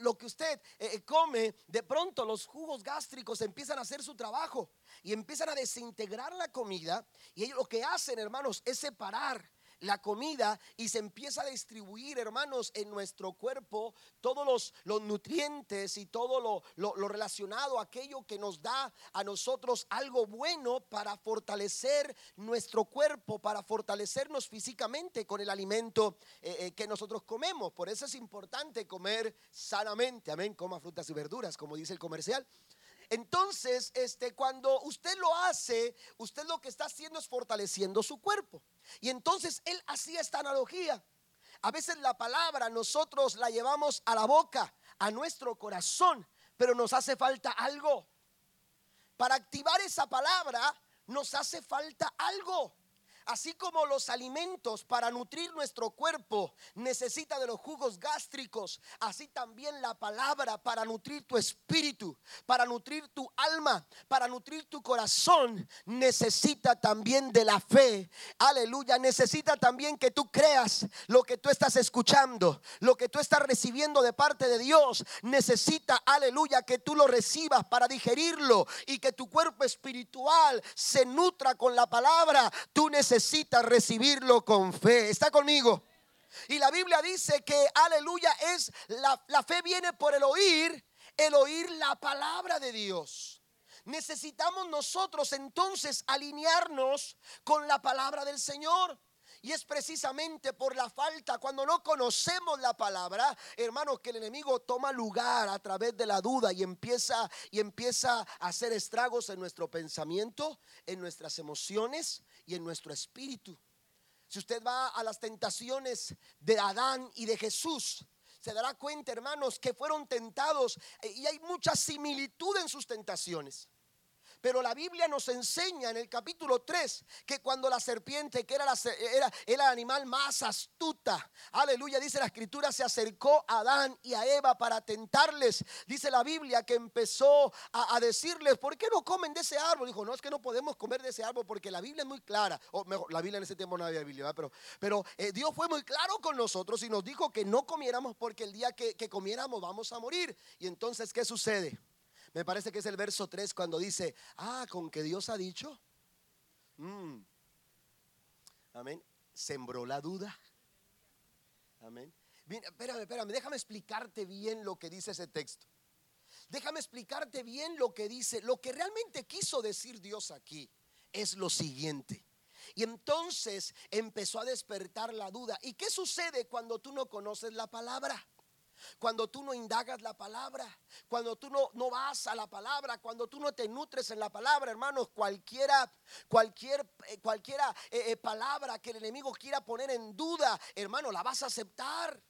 lo que usted eh, eh, come, de pronto los jugos gástricos empiezan a hacer su trabajo y empiezan a desintegrar la comida. Y ellos lo que hacen, hermanos, es separar la comida y se empieza a distribuir, hermanos, en nuestro cuerpo todos los, los nutrientes y todo lo, lo, relacionado aquello que nos da a nosotros algo bueno para fortalecer nuestro cuerpo, para fortalecernos físicamente con el alimento eh, eh, que nosotros comemos. Por eso es importante comer sanamente. Amén, coma frutas y verduras, como dice el comercial. Entonces, este, cuando usted lo hace, usted lo que está haciendo es fortaleciendo su cuerpo. Y entonces él hacía esta analogía. A veces la palabra nosotros la llevamos a la boca, a nuestro corazón, pero nos hace falta algo. Para activar esa palabra nos hace falta algo. Así como los alimentos para nutrir nuestro cuerpo necesita de los jugos gástricos, así también la palabra para nutrir tu espíritu, para nutrir tu alma, para nutrir tu corazón, necesita también de la fe. Aleluya, necesita también que tú creas lo que tú estás escuchando, lo que tú estás recibiendo de parte de Dios. Necesita, aleluya, que tú lo recibas para digerirlo y que tu cuerpo espiritual se nutra con la palabra. Tú necesita recibirlo con fe. ¿Está conmigo? Y la Biblia dice que, aleluya, es la, la fe viene por el oír, el oír la palabra de Dios. Necesitamos nosotros entonces alinearnos con la palabra del Señor. Y es precisamente por la falta, cuando no conocemos la palabra, hermanos, que el enemigo toma lugar a través de la duda y empieza y empieza a hacer estragos en nuestro pensamiento, en nuestras emociones y en nuestro espíritu. Si usted va a las tentaciones de Adán y de Jesús, se dará cuenta, hermanos, que fueron tentados eh, y hay mucha similitud en sus tentaciones. Pero la Biblia nos enseña en el capítulo 3 que cuando la serpiente, que era, la, era, el animal más astuta, aleluya, dice la escritura, se acercó a Adán y a Eva para tentarles. Dice la Biblia que empezó a, decirles, ¿por qué no comen de ese árbol? Dijo, no, es que no podemos comer de ese árbol porque la Biblia es muy clara. O mejor, la Biblia en ese tiempo no había Biblia, pero, pero eh, Dios fue muy claro con nosotros y nos dijo que no comiéramos porque el día que, que comiéramos vamos a morir. Y entonces, ¿qué sucede? Me parece que es el verso 3 cuando dice, ah, con que Dios ha dicho. Mm. Amén. Sembró la duda. Amén. Bien, espérame, espérame, déjame explicarte bien lo que dice ese texto. Déjame explicarte bien lo que dice. Lo que realmente quiso decir Dios aquí es lo siguiente. Y entonces empezó a despertar la duda. ¿Y qué sucede cuando tú no conoces la palabra? Cuando tú no indagas la palabra, cuando tú no, no vas a la palabra, cuando tú no te nutres en la palabra, hermanos, cualquiera, cualquier, eh, cualquiera eh, eh, palabra que el enemigo quiera poner en duda, hermano, la vas a aceptar.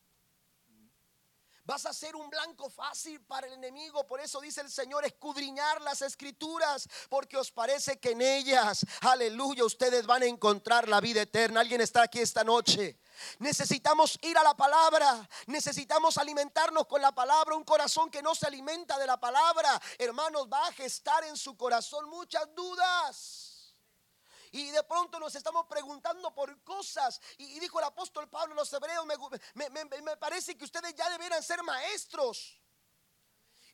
Vas a ser un blanco fácil para el enemigo. Por eso dice el Señor, escudriñar las escrituras, porque os parece que en ellas, aleluya, ustedes van a encontrar la vida eterna. Alguien está aquí esta noche. Necesitamos ir a la palabra, necesitamos alimentarnos con la palabra. Un corazón que no se alimenta de la palabra, hermanos, va a gestar en su corazón muchas dudas. Y de pronto nos estamos preguntando por cosas. Y, dijo el apóstol Pablo a los hebreos, me, parece que ustedes ya deberían ser maestros.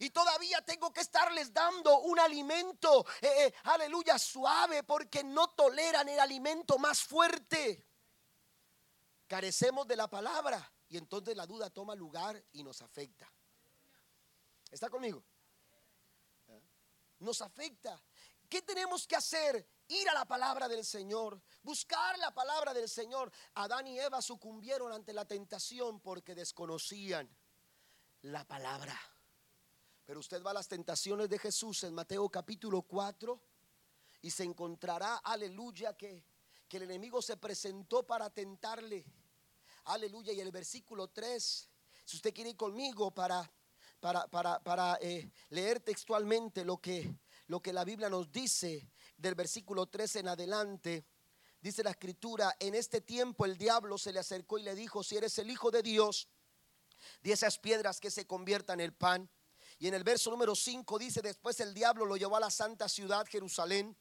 Y todavía tengo que estarles dando un alimento, eh, eh, aleluya, suave, porque no toleran el alimento más fuerte. Carecemos de la palabra y entonces la duda toma lugar y nos afecta. ¿Está conmigo? ¿Eh? Nos afecta. ¿Qué tenemos que hacer? Ir a la palabra del Señor, buscar la palabra del Señor. Adán y Eva sucumbieron ante la tentación porque desconocían la palabra. Pero usted va a las tentaciones de Jesús en Mateo capítulo 4 y se encontrará, aleluya, que, que el enemigo se presentó para tentarle. Aleluya. Y el versículo 3, si usted quiere ir conmigo para, para, para, para eh, leer textualmente lo que, lo que la Biblia nos dice, del versículo 13 en adelante, dice la escritura, en este tiempo el diablo se le acercó y le dijo, si eres el Hijo de Dios, di esas piedras que se conviertan en pan. Y en el verso número 5 dice, después el diablo lo llevó a la santa ciudad Jerusalén,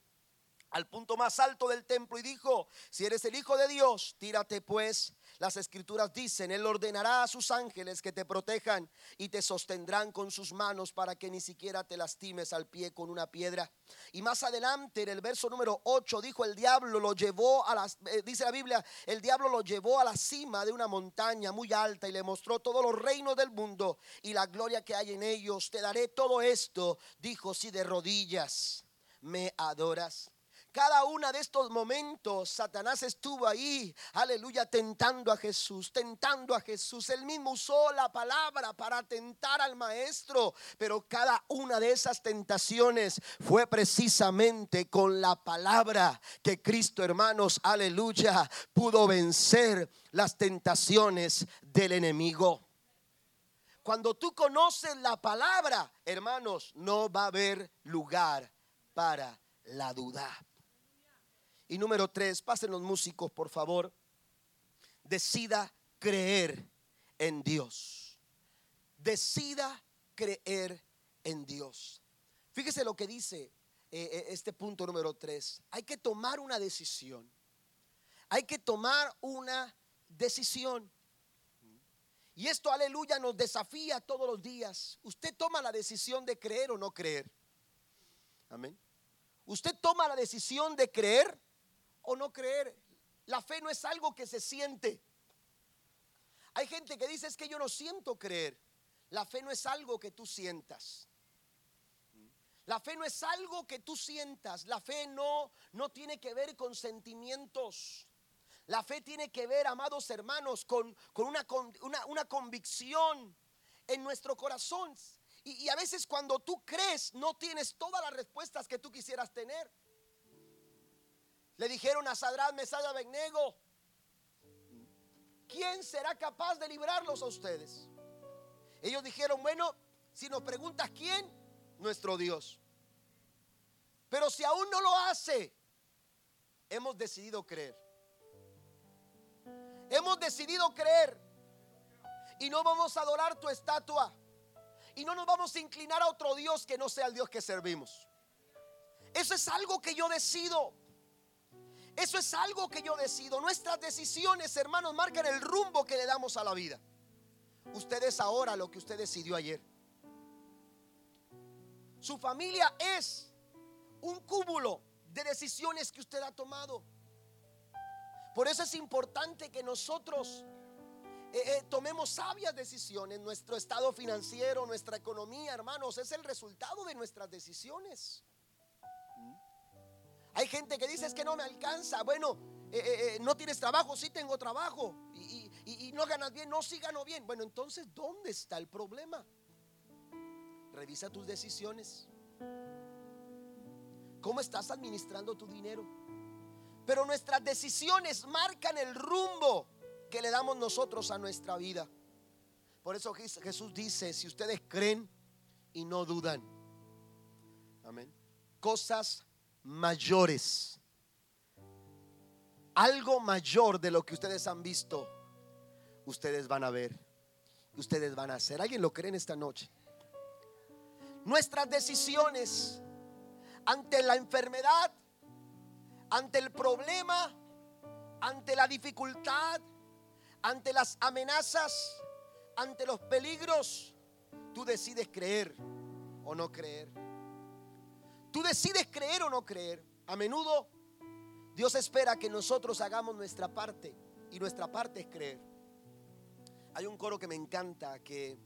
al punto más alto del templo y dijo, si eres el Hijo de Dios, tírate pues las escrituras dicen, Él ordenará a sus ángeles que te protejan y te sostendrán con sus manos para que ni siquiera te lastimes al pie con una piedra. Y más adelante en el verso número 8 dijo, el diablo lo llevó a las, eh, dice la Biblia, el diablo lo llevó a la cima de una montaña muy alta y le mostró todos los reinos del mundo y la gloria que hay en ellos. Te daré todo esto, dijo, si de rodillas me adoras. Cada uno de estos momentos Satanás estuvo ahí, aleluya, tentando a Jesús, tentando a Jesús. Él mismo usó la palabra para tentar al maestro, pero cada una de esas tentaciones fue precisamente con la palabra que Cristo, hermanos, aleluya, pudo vencer las tentaciones del enemigo. Cuando tú conoces la palabra, hermanos, no va a haber lugar para la duda. Y número tres, pasen los músicos, por favor. Decida creer en Dios. Decida creer en Dios. Fíjese lo que dice eh, eh, este punto número tres. Hay que tomar una decisión. Hay que tomar una decisión. Y esto, aleluya, nos desafía todos los días. Usted toma la decisión de creer o no creer. Amén. Usted toma la decisión de creer o no creer. La fe no es algo que se siente. Hay gente que dice es que yo no siento creer. La fe no es algo que tú sientas. La fe no es algo que tú sientas. La fe no, no tiene que ver con sentimientos. La fe tiene que ver, amados hermanos, con, una, una, una, convicción en nuestro corazón. Y a veces cuando tú crees no tienes todas las respuestas que tú quisieras tener. Le dijeron a Sadrán, Mesaya, Abednego, ¿quién será capaz de librarlos a ustedes? Ellos dijeron, bueno, si nos preguntas quién, nuestro Dios. Pero si aún no lo hace, hemos decidido creer. Hemos decidido creer y no vamos a adorar tu estatua y no nos vamos a inclinar a otro Dios que no sea el Dios que servimos. Eso es algo que yo decido. Eso es algo que yo decido. Nuestras decisiones, hermanos, marcan el rumbo que le damos a la vida. Usted es ahora lo que usted decidió ayer. Su familia es un cúmulo de decisiones que usted ha tomado. Por eso es importante que nosotros eh, eh, tomemos sabias decisiones. Nuestro estado financiero, nuestra economía, hermanos, es el resultado de nuestras decisiones. Hay gente que dice es que no me alcanza. Bueno, eh, no tienes trabajo, sí tengo trabajo. Y, y no ganas bien, no, sí gano bien. Bueno, entonces, ¿dónde está el problema? Revisa tus decisiones. ¿Cómo estás administrando tu dinero? Pero nuestras decisiones marcan el rumbo que le damos nosotros a nuestra vida. Por eso Jesús dice, si ustedes creen y no dudan, amén, cosas mayores, algo mayor de lo que ustedes han visto, ustedes van a ver, ustedes van a hacer. ¿Alguien lo cree en esta noche? Nuestras decisiones ante la enfermedad, ante el problema, ante la dificultad, ante las amenazas, ante los peligros, tú decides creer o no creer. Tú decides creer o no creer. A menudo Dios espera que nosotros hagamos nuestra parte y nuestra parte es creer. Hay un coro que me encanta que,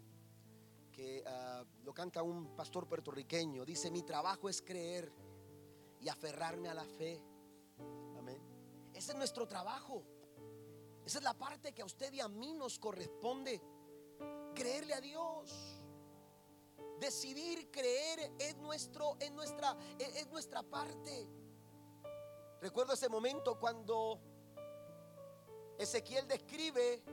que ah, lo canta un pastor puertorriqueño. Dice, mi trabajo es creer y aferrarme a la fe. Amén. Ese es nuestro trabajo. Esa es la parte que a usted y a mí nos corresponde. Creerle a Dios. Decidir creer es, nuestro, es, nuestra, es nuestra parte. Recuerdo ese momento cuando Ezequiel describe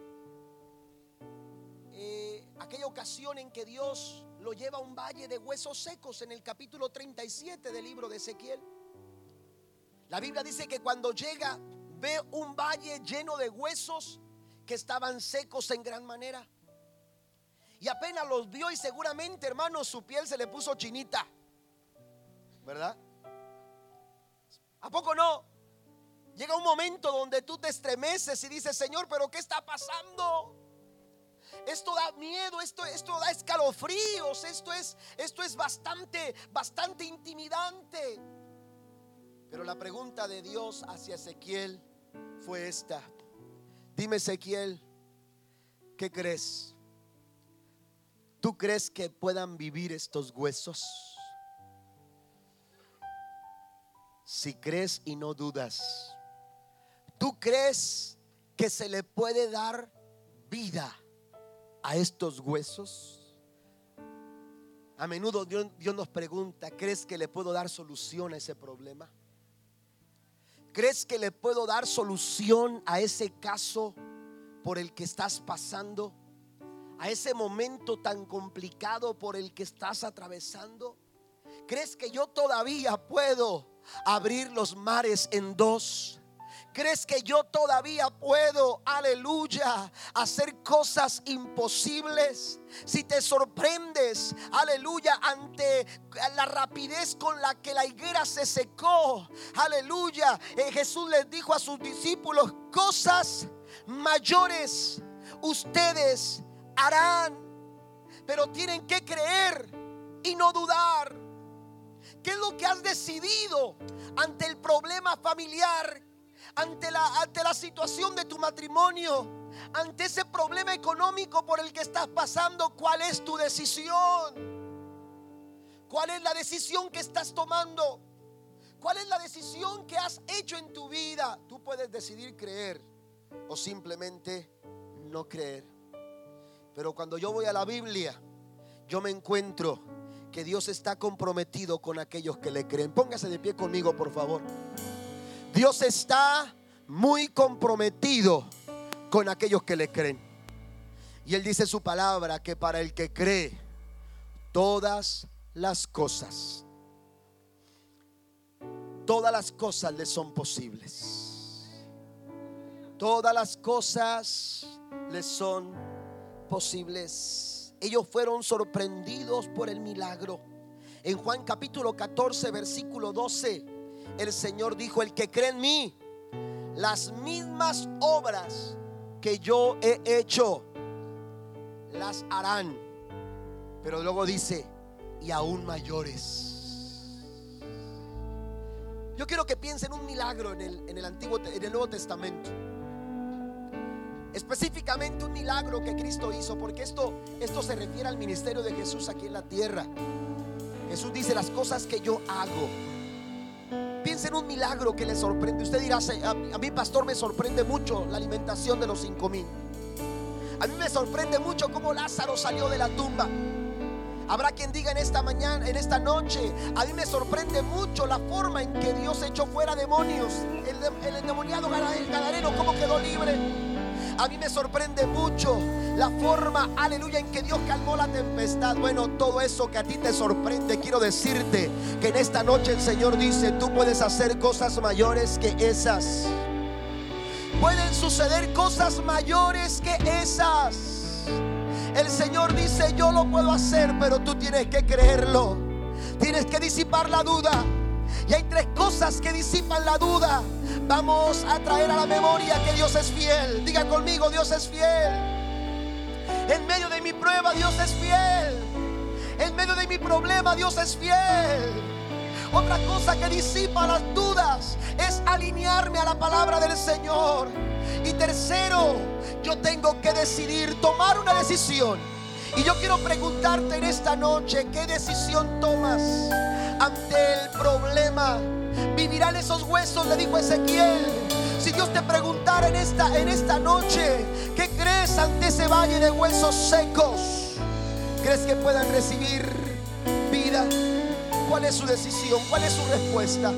eh, aquella ocasión en que Dios lo lleva a un valle de huesos secos en el capítulo 37 del libro de Ezequiel. La Biblia dice que cuando llega ve un valle lleno de huesos que estaban secos en gran manera. Y apenas los vio y seguramente, hermano, su piel se le puso chinita. ¿Verdad? ¿A poco no? Llega un momento donde tú te estremeces y dices, Señor, pero ¿qué está pasando? Esto da miedo, esto, esto da escalofríos, esto es, esto es bastante, bastante intimidante. Pero la pregunta de Dios hacia Ezequiel fue esta. Dime Ezequiel, ¿qué crees? ¿Tú crees que puedan vivir estos huesos? Si crees y no dudas, ¿tú crees que se le puede dar vida a estos huesos? A menudo Dios, Dios, nos pregunta, ¿crees que le puedo dar solución a ese problema? ¿Crees que le puedo dar solución a ese caso por el que estás pasando? ¿A ese momento tan complicado por el que estás atravesando? ¿Crees que yo todavía puedo abrir los mares en dos? ¿Crees que yo todavía puedo, aleluya, hacer cosas imposibles? Si te sorprendes, aleluya, ante la rapidez con la que la higuera se secó, aleluya, eh, Jesús les dijo a sus discípulos, cosas mayores ustedes harán, pero tienen que creer y no dudar. ¿Qué es lo que has decidido ante el problema familiar ante la, ante la situación de tu matrimonio, ante ese problema económico por el que estás pasando, ¿cuál es tu decisión? ¿Cuál es la decisión que estás tomando? ¿Cuál es la decisión que has hecho en tu vida? Tú puedes decidir creer o simplemente no creer. Pero cuando yo voy a la Biblia, yo me encuentro que Dios está comprometido con aquellos que le creen. Póngase de pie conmigo, por favor. Dios está muy comprometido con aquellos que le creen. Y Él dice su palabra que para el que cree, todas las cosas, todas las cosas le son posibles. Todas las cosas le son posibles. Ellos fueron sorprendidos por el milagro. En Juan capítulo 14, versículo 12 el Señor dijo, el que cree en mí, las mismas obras que yo he hecho, las harán. Pero luego dice, y aún mayores. Yo quiero que piensen un milagro en el, en el Antiguo, en el Nuevo Testamento. Específicamente un milagro que Cristo hizo, porque esto, esto se refiere al ministerio de Jesús aquí en la tierra. Jesús dice las cosas que yo hago. Piensa en un milagro que le sorprende. Usted dirá, a mí pastor me sorprende mucho la alimentación de los cinco mil. A mí me sorprende mucho cómo Lázaro salió de la tumba. Habrá quien diga en esta mañana, en esta noche, a mí me sorprende mucho la forma en que Dios echó fuera demonios. El, el endemoniado gadareno, cómo quedó libre. A mí me sorprende mucho la forma, aleluya, en que Dios calmó la tempestad. Bueno, todo eso que a ti te sorprende, quiero decirte que en esta noche el Señor dice, tú puedes hacer cosas mayores que esas. Pueden suceder cosas mayores que esas. El Señor dice, yo lo puedo hacer, pero tú tienes que creerlo. Tienes que disipar la duda. Y hay tres cosas que disipan la duda. Vamos a traer a la memoria que Dios es fiel. Diga conmigo, Dios es fiel. En medio de mi prueba, Dios es fiel. En medio de mi problema, Dios es fiel. Otra cosa que disipa las dudas es alinearme a la palabra del Señor. Y tercero, yo tengo que decidir, tomar una decisión. Y yo quiero preguntarte en esta noche, ¿qué decisión tomas ante el problema? ¿Vivirán esos huesos? Le dijo Ezequiel. Si Dios te preguntara en esta, en esta noche, ¿qué crees ante ese valle de huesos secos? ¿Crees que puedan recibir vida? ¿Cuál es su decisión? ¿Cuál es su respuesta?